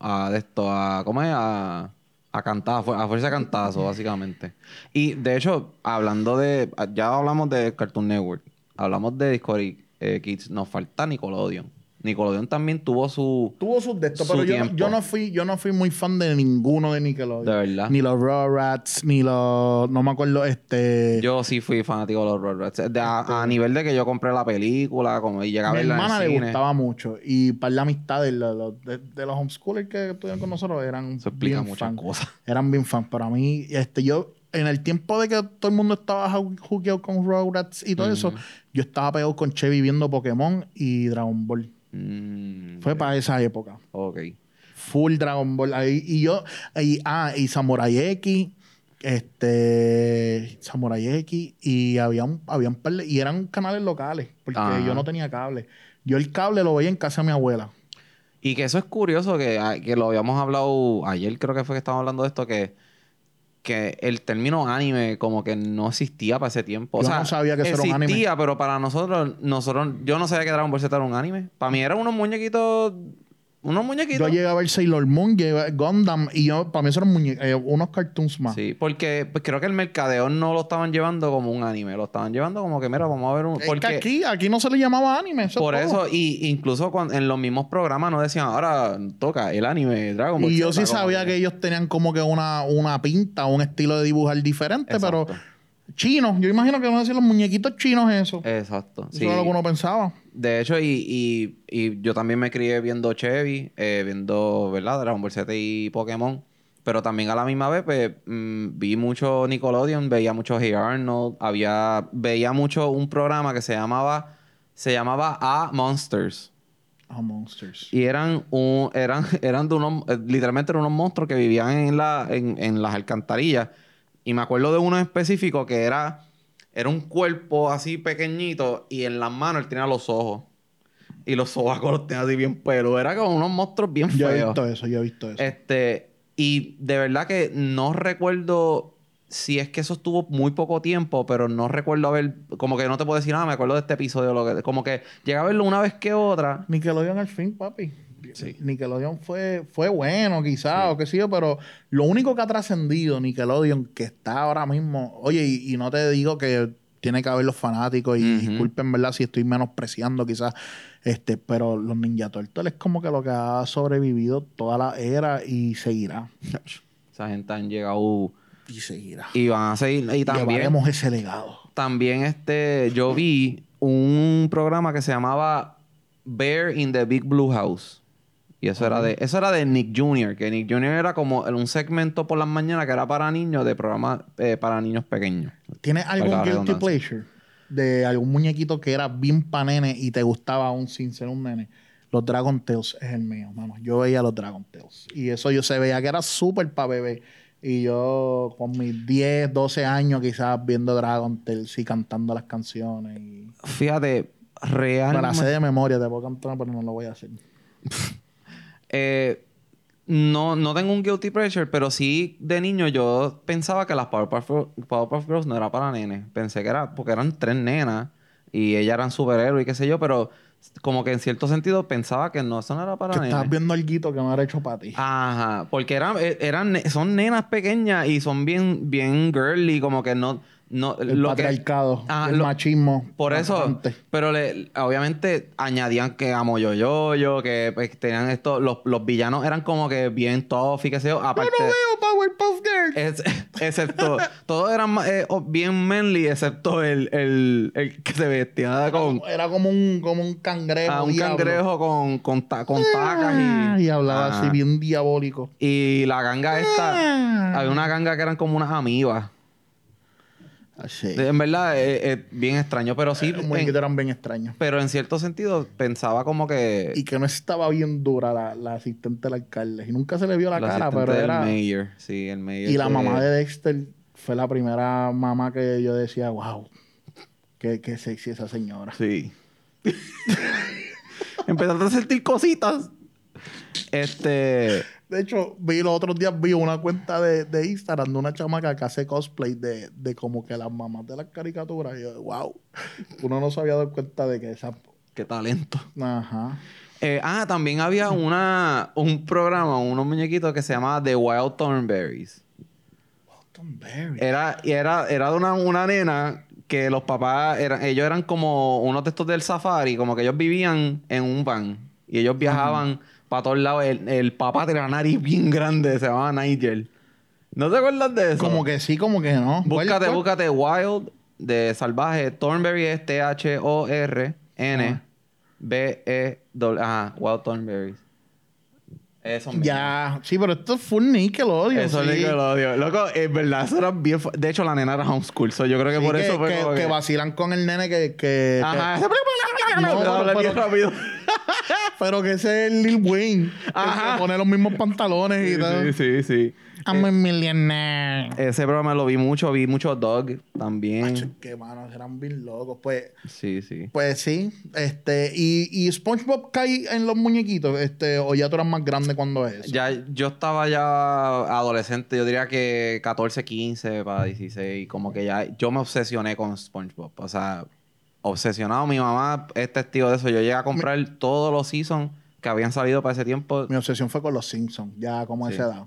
a de esto, a ¿cómo es? A, a cantar, a fuerza de cantazo, básicamente. Y de hecho, hablando de, ya hablamos de Cartoon Network, hablamos de Discovery eh, Kids, nos falta Nickelodeon. Nickelodeon también tuvo su, Tuvo sus de estos, Su pero yo, yo no fui, yo no fui muy fan de ninguno de Nickelodeon. De verdad. Ni los Rugrats, ni los, no me acuerdo, este. yo sí fui fanático de los Rugrats. De- a, a nivel de que yo compré la película, como y llegaba mi a verla en hermana el le cine. gustaba mucho. Y para la amistad de, los- de, de los homeschoolers que estudian con nosotros eran Eso explica bien muchas fan. cosas. Eran bien fan. Para mí, este, yo, en el tiempo de que todo el mundo estaba ju- jugueado con Rugrats y todo eso, yo estaba pegado con Chevy viendo Pokémon y Dragon Ball. Mm, Fue para esa época. ok. Full Dragon Ball. Ahí, y yo, y, ah, y Samurai X, este, Samurai X, y había un, había un par de- y eran canales locales, porque Ajá. yo no tenía cable. Yo el cable lo veía en casa de mi abuela. Y que eso es curioso, que, ah, que lo habíamos hablado ayer, creo que fue que estábamos hablando de esto, que, que el término anime como que no existía para ese tiempo. O Yo sea, no sabía que eso era un anime. Existía, pero para nosotros, nosotros, yo no sabía que Dragon Ball Z era un anime. Para mí eran unos muñequitos unos muñequitos. Yo llegué a ver Sailor Moon, llegué a ver Gundam y yo, para mí eso eran eh, unos cartoons más. Sí, porque pues, creo que el mercadeo no lo estaban llevando como un anime, lo estaban llevando como que, mira, vamos a ver un... Es que Porque aquí, aquí no se le llamaba anime. Eso por eso, y incluso cuando, en los mismos programas nos decían, ahora toca el anime Dragon Ball Y yo Z", sí sabía que ellos tenían como que una, una pinta, un estilo de dibujar diferente, Exacto. pero chinos. Yo imagino que van a decir los muñequitos chinos eso. Exacto. Eso sí. era lo que uno pensaba. De hecho, y, y, y yo también me crié viendo Chevy, eh, viendo, ¿verdad? Dragon Ball Z y Pokémon. Pero también a la misma vez, pues, mm, vi mucho Nickelodeon, veía mucho Hey Arnold, había, veía mucho un programa que se llamaba, se llamaba A Monsters. Ah, Monsters. Y eran un, eran, eran de unos, eh, literalmente eran unos monstruos que vivían en la, en, en las alcantarillas. Y me acuerdo de uno en específico que era, era un cuerpo así pequeñito y en las manos él tenía los ojos. Y los sobacos los tenía así bien peludos. Era como unos monstruos bien Yo he feos. visto eso, yo he visto eso. Este, y de verdad que no recuerdo si es que eso estuvo muy poco tiempo, pero no recuerdo haber, como que no te puedo decir nada, me acuerdo de este episodio, lo que, como que llegué a verlo una vez que otra. Nickelodeon al fin, papi. Sí. Nickelodeon fue, fue bueno, quizás, o qué sé yo, pero lo único que ha trascendido Nickelodeon, que está ahora mismo, oye, y, y no te digo que tiene que haber los fanáticos, y disculpen, ¿verdad? Si estoy menospreciando quizás, este, pero los Ninja Turtles es como que lo que ha sobrevivido toda la era y seguirá. Esa gente han llegado Y seguirá. y van a seguir. Y también, Llevaremos ese legado. también este, yo vi un programa que se llamaba Bear in the Big Blue House. Y eso era de, eso era de Nick Jr., que Nick Jr. era como un segmento por las mañanas que era para niños, de programa eh, para niños pequeños. ¿Tienes algún guilty pleasure de algún muñequito que era bien pa' nene y te gustaba aún sin ser un nene? Los Dragon Tales es el mío, mano. Yo veía los Dragon Tales. Y eso yo se veía que era súper pa' bebé. Y yo con mis 10, 12 años quizás viendo Dragon Tales y cantando las canciones. Y... Fíjate, Me la sé de memoria, te puedo cantar, pero no lo voy a hacer. Eh, no, no tengo un guilty pleasure, pero sí de niño yo pensaba que las Powerpuff, Powerpuff Girls no era para nenes. Pensé que era porque eran tres nenas y ellas eran superhéroes y qué sé yo, pero como que en cierto sentido pensaba que no, eso no era para Que nenes. estabas viendo algo que no era hecho para ti. Ajá, porque eran, eh, eran, ne- son nenas pequeñas y son bien, bien girly, como que no, no, el lo que- patriarcado, Ajá, el lo- machismo. por eso, pero le, obviamente añadían que amo yo yo yo, que pues, tenían esto, los, los villanos eran como que bien tough y qué sé yo, aparte, Yo no veo Powerpuff Girls. es- excepto, todos eran eh, bien manly, excepto el, el, el que se vestía con Era como un, como un cangrejo. ah, un diablo. cangrejo con, con, ta- con tacas Ah, y, y hablaba así bien diabólico. y la ganga esta, Ah. había una ganga que eran como unas amibas. Así. En verdad, es, es bien extraño, pero sí, Los muñequitos eran bien extraños. pero en cierto sentido pensaba como que... Y que no estaba bien dura la, la asistente del alcalde. Y nunca se le vio la, La cara, pero del era. mayor. Sí, el mayor. Y la mamá de Dexter fue la primera mamá que yo decía, wow, qué, qué sexy esa señora. Sí. Empezaste a sentir cositas. Este... De hecho, vi los otros días vi una cuenta de, de Instagram de una chamaca que hace cosplay de, de como que las mamás de las caricaturas. Y yo, wow, uno no se había dado cuenta de que esa. Qué talento. Ajá. Eh, ah, también había una, un programa, unos muñequitos que se llamaba The Wild Thornberries. Era, y era, era de una, una nena que los papás, eran, ellos eran como unos de estos del safari, como que ellos vivían en un van y ellos viajaban para todos lados. El, el papá tenía una nariz bien grande, se llamaba Nigel. ¿No te acuerdas de eso? Como que sí, como que no. Búscate, búscate Wild de salvaje. Thornberry es T-H-O-R-N. B-E... W- Ajá, Wild Thornberries. Eso mismo. Ya, sí, pero esto es full Nickelodeon. Eso sí. es Nickelodeon. Loco, es verdad, eso era bien... De hecho, la nena era homeschool. So yo creo que Sí, por que, eso fue que- como que que... vacilan con el nene que. que Ajá. que- No, No, pero- bien pero- rápido. pero que ese es el Lil Wayne. Ajá. Que se pone los mismos pantalones y tal. sí, sí, sí. I'm a millionaire. Ese programa lo vi mucho. Vi mucho Dog también. Macho, que manos eran bien locos. Pues, Sí, sí. pues sí. Este, y, y SpongeBob cae en los muñequitos. Este, o ya tú eras más grande cuando es. Ya, yo estaba ya adolescente, yo diría que 14, 15 para 16, como que ya yo me obsesioné con SpongeBob, o sea, obsesionado, mi mamá es testigo de eso, yo llegué a comprar todos los seasons que habían salido para ese tiempo. Mi obsesión fue con los Simpsons, ya como a Sí. esa edad.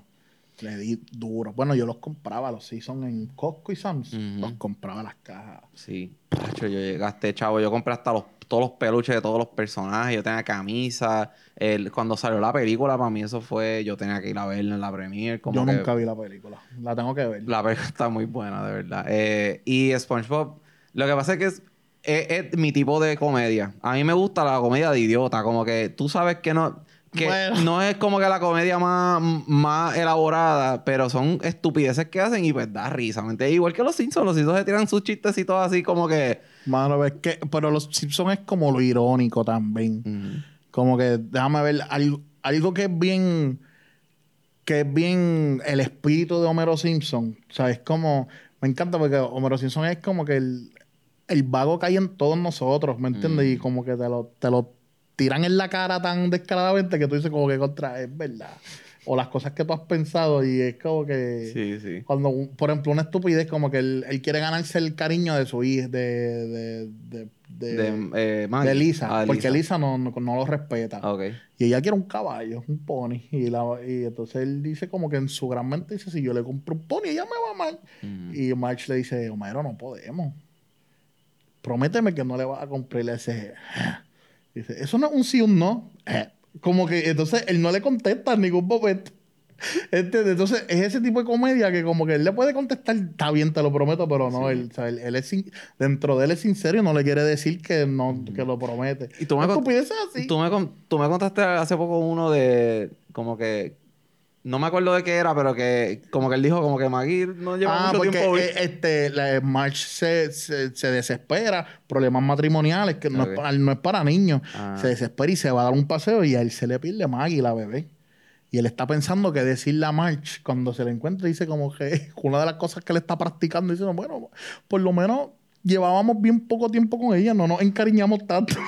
Le di duro. Bueno, yo los compraba, los Simpsons en Costco y Sam's. Ujú. Los compraba las cajas. Sí, Tacho, yo llegaste, chavo. Yo compré hasta los, todos los peluches de todos los personajes. Yo tenía camisa. El, cuando salió la película, para mí eso fue. Yo tenía que ir a verla en la premiere. Como yo que nunca vi la película. La tengo que ver. La película está muy buena, de verdad. Eh, y SpongeBob, lo que pasa es que es, es- mi tipo de comedia. A mí me gusta la comedia de idiota. Como que tú sabes que no. Que Bueno. no es como que la comedia más, más elaborada, pero son estupideces que hacen y pues da risa, ¿me entiendes? Igual que los Simpsons, los Simpsons se tiran sus chistecitos así como que... Mano, es que, pero los Simpsons es como lo irónico también. Como que, déjame ver, algo, algo que es bien, que es bien el espíritu de Homero Simpson. O sea, es como, me encanta porque Homero Simpson es como que el, el vago hay en todos nosotros, ¿me entiendes? Mm. Y como que te lo, te lo tiran en la cara tan descaradamente que tú dices como que contra, es verdad. O las cosas que tú has pensado y es como que... Sí, sí. Cuando, por ejemplo, una estupidez como que él, él quiere ganarse el cariño de su hija, de, de, de, de, De, eh, de Lisa, Ah, porque Lisa. Lisa no, no, no lo respeta. Ah, Ok. Y ella quiere un caballo, un pony. Y, la, y entonces él dice como que en su gran mente dice, si yo le compro un pony, ella me va amar. Ujú. Y March le dice, Homero, no podemos. Prométeme que no le vas a comprar. Y le dice, eso no es un sí o un no. Eh. Como que entonces él no le contesta en ningún momento. Entonces es ese tipo de comedia que como que él le puede contestar, está bien, te lo prometo, pero no, él, o sea, él, él es sin- dentro de él es sincero y no le quiere decir que no, que lo promete. Y tú me así. Tú me, con- tú me contaste hace poco uno de como que no me acuerdo de qué era, pero que como que él dijo como que Maggie no lleva Ah, mucho porque tiempo. eh, este, la, March se, se, se desespera, problemas matrimoniales, que no, es para, no es para niños. Ah. Se desespera y se va a dar un paseo y a él se le pierde Maggie, la bebé. Y él está pensando que decirle a March cuando se le encuentra, dice como que una de las cosas que él está practicando, dice, bueno, por lo menos llevábamos bien poco tiempo con ella, no nos encariñamos tanto.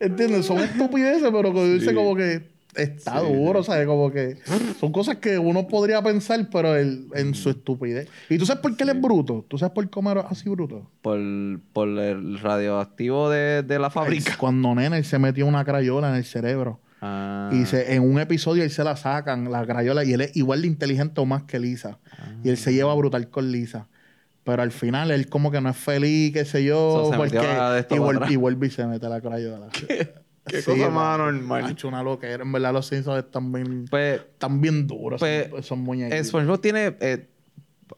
¿Entiendes? Son estupideces, pero que dice Sí. como que está Sí, duro, ¿sabes? Como que son cosas que uno podría pensar, pero él, en su estupidez. ¿Y tú sabes por qué él es bruto? ¿Tú sabes por qué Homero es así bruto? por, por el radioactivo de, de la fábrica. Él- Cuando nena él se metió una crayola en el cerebro. Ah. Y se, en un episodio él se la sacan, la crayola, y él es igual de inteligente o más que Lisa. Y él se lleva brutal con Lisa. Pero al final él como que no es feliz, qué sé yo, So, porque vuelve, y vuelve y se mete la crayola. Qué Sí, cosa más normal. Ha hecho una loquera. En verdad los Simpsons están bien, Pues están bien duros. Pues, esos- esos muñequitos. SpongeBob tiene eh,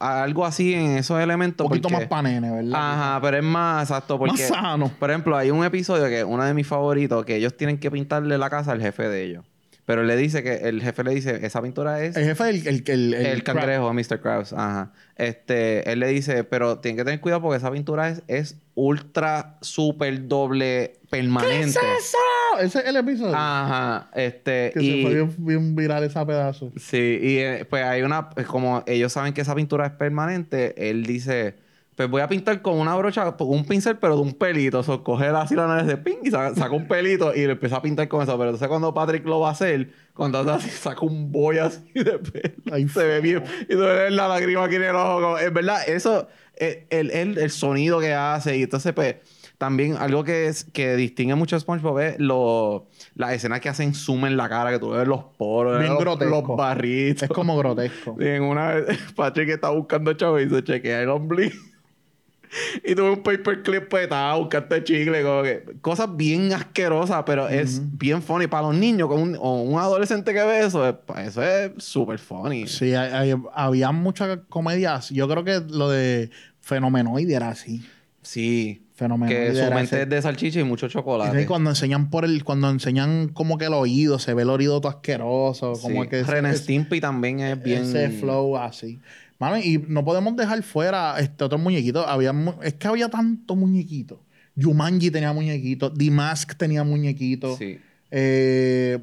algo así en esos elementos. un poquito porque- más pa' nene, ¿verdad? Ajá, pero es más exacto porque... Más sano. Por ejemplo, hay un episodio que uno de mis favoritos que ellos tienen que pintarle la casa al jefe de ellos. Pero le dice que el jefe le dice, esa pintura es El jefe, el, el, el, el, cangrejo, Mr. Krabs. Ajá. Este, él le dice, pero tienen que tener cuidado porque esa pintura es, es ultra, super doble permanente. ¿Qué es eso? Ese es el episodio. Ajá. Este, que se y, fue bien, bien viral esa pedazo. Sí, y eh, pues hay una, pues, como ellos saben que esa pintura es permanente, él dice, pues voy a pintar con una brocha, un pincel, pero de un pelito. O sea, coge así la nariz de ping y saca, saca un pelito y le empieza a pintar con eso. Pero entonces cuando Patrick lo va a hacer, cuando hace así, saca un boy así de pelo. Ay, se ve bien. Y tú ves la lágrima aquí en el ojo. como- Es verdad, eso, eh, el, el, el sonido que hace. Y entonces, pues, también algo que, es, que distingue mucho a SpongeBob es lo, las escenas que hacen zoom en la cara, que tú ves los poros, Bien los, grotesco. los barritos. Es como grotesco. Y en una vez, Patrick está buscando chavo y se chequea el ombligo. y tuve un paperclip petado, buscando chicle, como que cosas bien asquerosas, pero es bien funny para los niños, con un, o un adolescente que ve eso, es- pues, eso es súper funny. Sí, hay- hay- había muchas comedias. Yo creo que lo de Fenomenoide era así. Sí. Que su mente es de salchicha y mucho Y chocolate. cuando enseñan por el, cuando enseñan como que el oído, se ve el oído todo asqueroso, como Sí. que ese- Ren ese- Stimpy también es bien... ese flow así. Mano, y no podemos dejar fuera este otro muñequito. Había, es que había tanto muñequito. Jumanji tenía muñequitos. The Mask tenía muñequitos. Sí. Eh,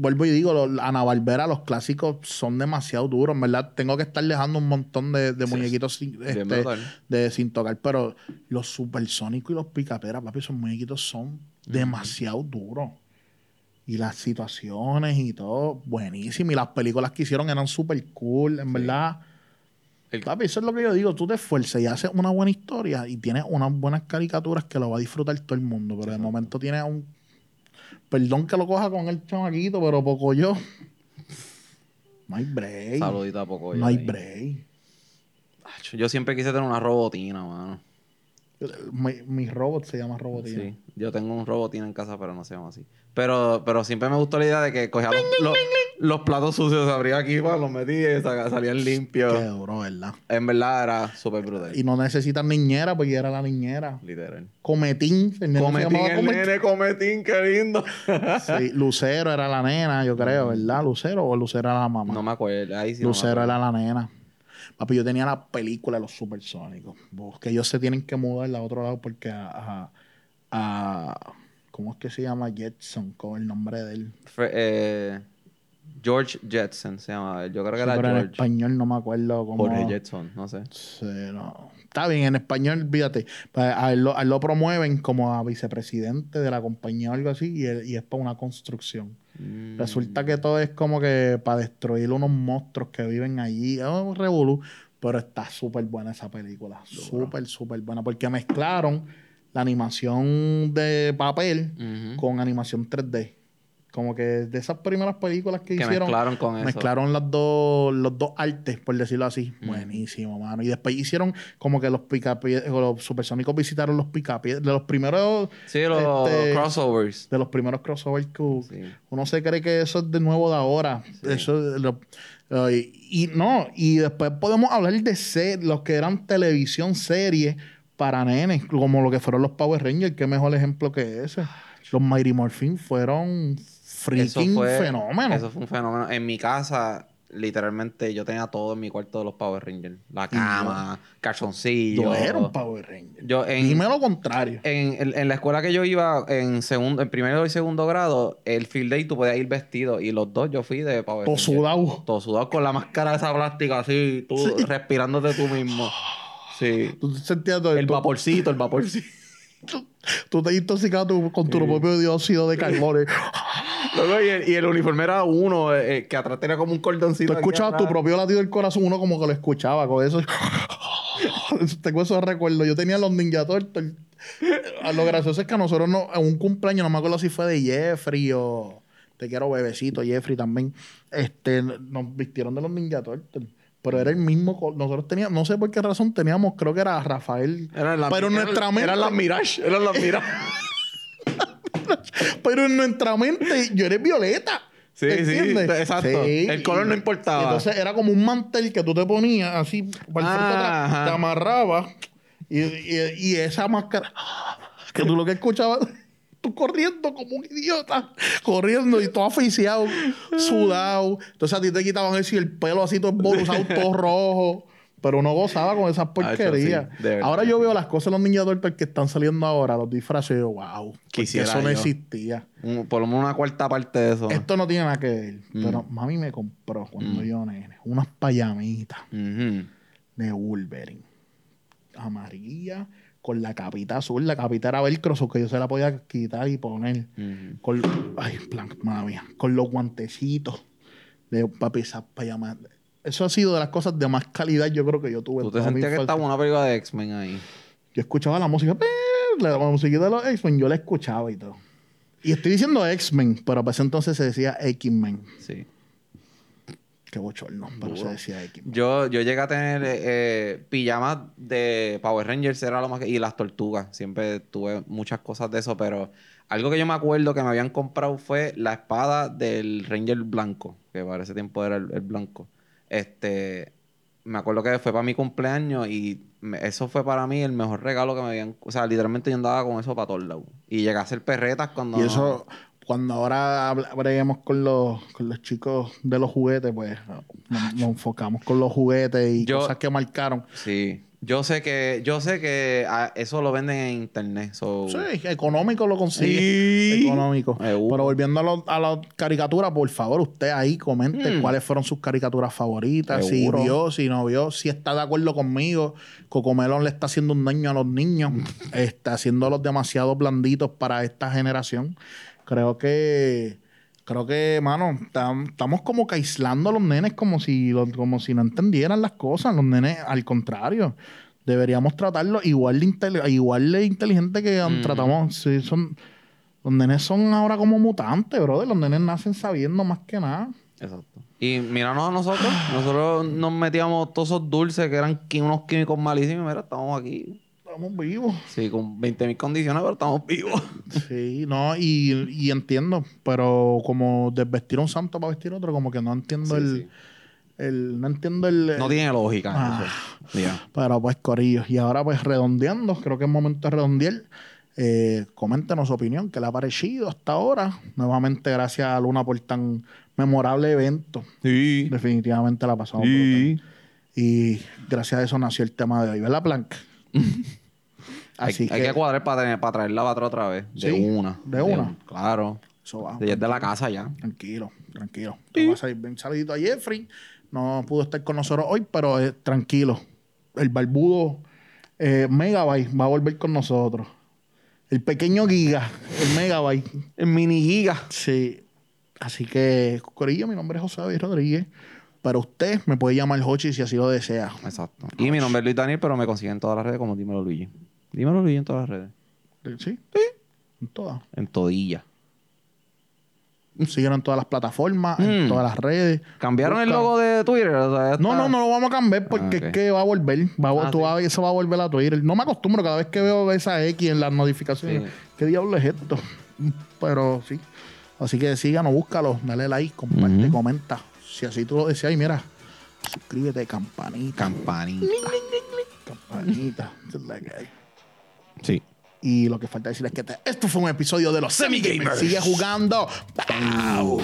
vuelvo y digo, los, Ana Barbera, los clásicos son demasiado duros, en verdad. Tengo que estar dejando un montón de, de Sí. muñequitos sin, este, de, sin tocar, pero los supersónicos y los picaperas, papi, esos muñequitos son demasiado duros. Y las situaciones y todo, buenísimo. Y las películas que hicieron eran súper cool, en verdad. El- Papi, eso es lo que yo digo. Tú te esfuerzas y haces una buena historia y tienes unas buenas caricaturas que lo va a disfrutar todo el mundo. Pero de momento tienes un Perdón que lo coja con el chamaquito, pero poco yo. No hay break. Saludito a poco. no hay break. Yo siempre quise tener una robotina, mano. Mi, mi, robot se llama robotina. Sí, yo tengo un robotina en casa, pero no se llama así. Pero, pero siempre me gustó la idea de que cogía los, los, platos sucios, se abría aquí, los metía y salían limpios. Qué duro, ¿verdad? En verdad era súper brutal. Y no necesitan niñera, porque era la niñera. Literal. Cometín. El nene cometín, el cometín. nene cometín, qué lindo. sí, Lucero era la nena, yo creo, ¿verdad? Lucero o Lucero era la mamá. No me acuerdo. Ahí sí Lucero era la nena. Papi, yo tenía la película de los supersónicos. Que ellos se tienen que mudar al otro lado porque a, a, ¿Cómo es que se llama Jetson? Con el nombre de él. Eh, George Jetson se llama. Yo creo que era George. en español no me acuerdo cómo. Jorge Jetson, no sé. Sí, no. Está bien, en español, fíjate. Pues, a él, lo, promueven como a vicepresidente de la compañía o algo así y, y es para una construcción. Mm. Resulta que todo es como que para destruir unos monstruos que viven allí. Es un revolú. Pero está súper buena esa película. Súper, súper buena. Porque mezclaron la animación de papel con animación 3D. Como que de esas primeras películas que, hicieron. Mezclaron con eso. Mezclaron las dos, los dos artes, por decirlo así. Buenísimo, mano. Y después hicieron como que los picapies, los supersónicos visitaron los picapies. De los primeros. Sí, los, este, crossovers. De los primeros crossovers que uno se cree que eso es de nuevo de ahora. Eso y, no, y después podemos hablar de ser, los que eran televisión, series para nenes, como lo que fueron los Power Rangers. Qué mejor ejemplo que ese. Los Mighty Morphin fueron freaking fenómeno. Eso fue un fenómeno. En mi casa, literalmente, yo tenía todo en mi cuarto de los Power Rangers. La cama, calzoncillos. Yo era un Power Ranger. Yo Dime lo contrario. En, la escuela que yo iba, en segundo, en primero y segundo grado, el field day tú podías ir vestido. Y los dos yo fui de Power Todo sudado. Todo sudado con la máscara de esa plástica así, tú respirándote tú mismo. Sí. Tú sentías todo El vaporcito, el vaporcito. Tú, te intoxicado con tu propio dióxido de carbono. y, el, uniforme era uno, eh, eh, que atrás tenía como un cordoncito. Tú escuchabas tu propio latido del corazón, uno como que lo escuchaba con eso. Tengo esos recuerdos. Yo tenía los Ninja Turtles. Lo gracioso es que a nosotros no, en un cumpleaños, no me acuerdo si fue de Jeffrey o te quiero bebecito, Jeffrey también. Este, nos vistieron de los Ninja Turtles. Pero era el mismo. Nosotros teníamos, no sé por qué razón teníamos, creo que era Rafael. pero en nuestra mente. Eran las Mirage. Eran las Mirage. pero en nuestra mente, yo eres violeta. Sí, sí, exacto. El color no importaba. entonces era como un mantel que tú te ponías así, para el frente atrás, te amarrabas y, y, y, esa máscara que tú lo que escuchabas tú corriendo como un idiota, corriendo y todo aficiado, sudado. Entonces a ti te quitaban eso y el pelo así todo embolsado, todo rojo. Pero uno gozaba con esas porquerías. ahora yo veo las cosas de los niños adultos que están saliendo ahora, los disfraces, y yo, wow, eso no existía. por lo menos una cuarta parte de eso. Esto no tiene nada que ver. Mm. Pero mami me compró cuando mm. yo nene unas payamitas de Wolverine. Amarilla con la capita azul. La capita era velcro, que yo se la podía quitar y poner. Con, ay, plan, madre mía. Con los guantecitos de papi, para llamar. Eso ha sido de las cosas de más calidad yo creo que yo tuve. ¿Tú te sentías que estaba una película de X-Men ahí? Yo escuchaba la música, la, música de los X-Men, yo la escuchaba y todo. Y estoy diciendo X-Men, pero para ese entonces se decía X-Men. Sí. Qué bochorno, pero se decía X. Yo, yo llegué a tener eh, pijamas de Power Rangers, era lo más y las tortugas. Siempre tuve muchas cosas de eso, pero algo que yo me acuerdo que me habían comprado fue la espada del Ranger blanco, que para ese tiempo era el, blanco. Este, me acuerdo que fue para mi cumpleaños y eso fue para mí el mejor regalo que me habían. O sea, literalmente yo andaba con eso para todos lados. Y llegué a hacer perretas cuando. Y eso, cuando ahora breguemos con los, con los chicos de los juguetes, pues nos, enfocamos con los juguetes y cosas que marcaron. Sí. Yo sé que, yo sé que ah, eso lo venden en internet. Sí, económico lo consigue. Económico. Pero volviendo a, la caricatura, por favor, usted ahí comente hmm. cuáles fueron sus caricaturas favoritas, si vio, si no vio, si está de acuerdo conmigo. Cocomelón le está haciendo un daño a los niños, está haciéndolos demasiado blanditos para esta generación. Creo que, creo que, mano, estamos como que aislando a los nenes como si, como si no entendieran las cosas. Los nenes, al contrario, deberíamos tratarlos igual de, igual de inteligente que tratamos. Sí, son, Los nenes son ahora como mutantes, brother. Los nenes nacen sabiendo más que nada. Exacto. Y míranos a nosotros. Nosotros nos metíamos todos esos dulces que eran unos químicos malísimos. Mira, estamos aquí. Estamos vivos. Sí, con 20.000 condiciones, pero estamos vivos. Sí, no, y, y entiendo, pero como desvestir a un santo para vestir otro, como que no entiendo Sí, el, sí. el. No entiendo el. No tiene lógica. Ah. eso. Pero pues, Corillos. Y ahora, pues, redondeando, creo que es momento de redondear. Eh, coméntenos su opinión, qué le ha parecido hasta ahora. Nuevamente, gracias a Luna por tan memorable evento. Sí. Definitivamente la pasamos brutal. Y gracias a eso nació el tema de hoy, ¿verdad, Plank? Hay, Así hay que, que cuadrar para, tener, para traer la batra otra vez. De Sí, una. de una. claro. eso va. De, de la casa ya. Tranquilo, tranquilo. Va a salir bien. Saludito a Jeffrey. No pudo estar con nosotros hoy, pero eh, tranquilo. El barbudo eh, Megabyte va a volver con nosotros. El pequeño Giga, el Megabyte. El mini giga. Sí. Así que, Corillo, mi nombre es José David Rodríguez. Pero usted me puede llamar Hochi si así lo desea. Exacto. Y mi nombre es Luis Daniel, pero me consiguen en todas las redes como Dímelo Luigi. Dímelo Luigi en todas las redes. ¿Sí? Sí. En todas. En todilla. Síguenos en todas las plataformas, en Mm. todas las redes. ¿Cambiaron el logo de Twitter? O sea, ya No, no, no lo vamos a cambiar porque Ah, es que va a volver. Va a, Ah, tú sí. vas a ver, eso va a volver a Twitter. No me acostumbro cada vez que veo esa X en las notificaciones. Sí. ¿Qué diablo es esto? Pero sí. Así que síganos, búscalo, dale like, comparte, comenta. Si así tú lo deseas, y mira, suscríbete, campanita. Campanita. campanita. Esa Sí. Y lo que falta decir es que te- esto fue un episodio de los Semi Gamers. Sigue jugando. ¡Pau!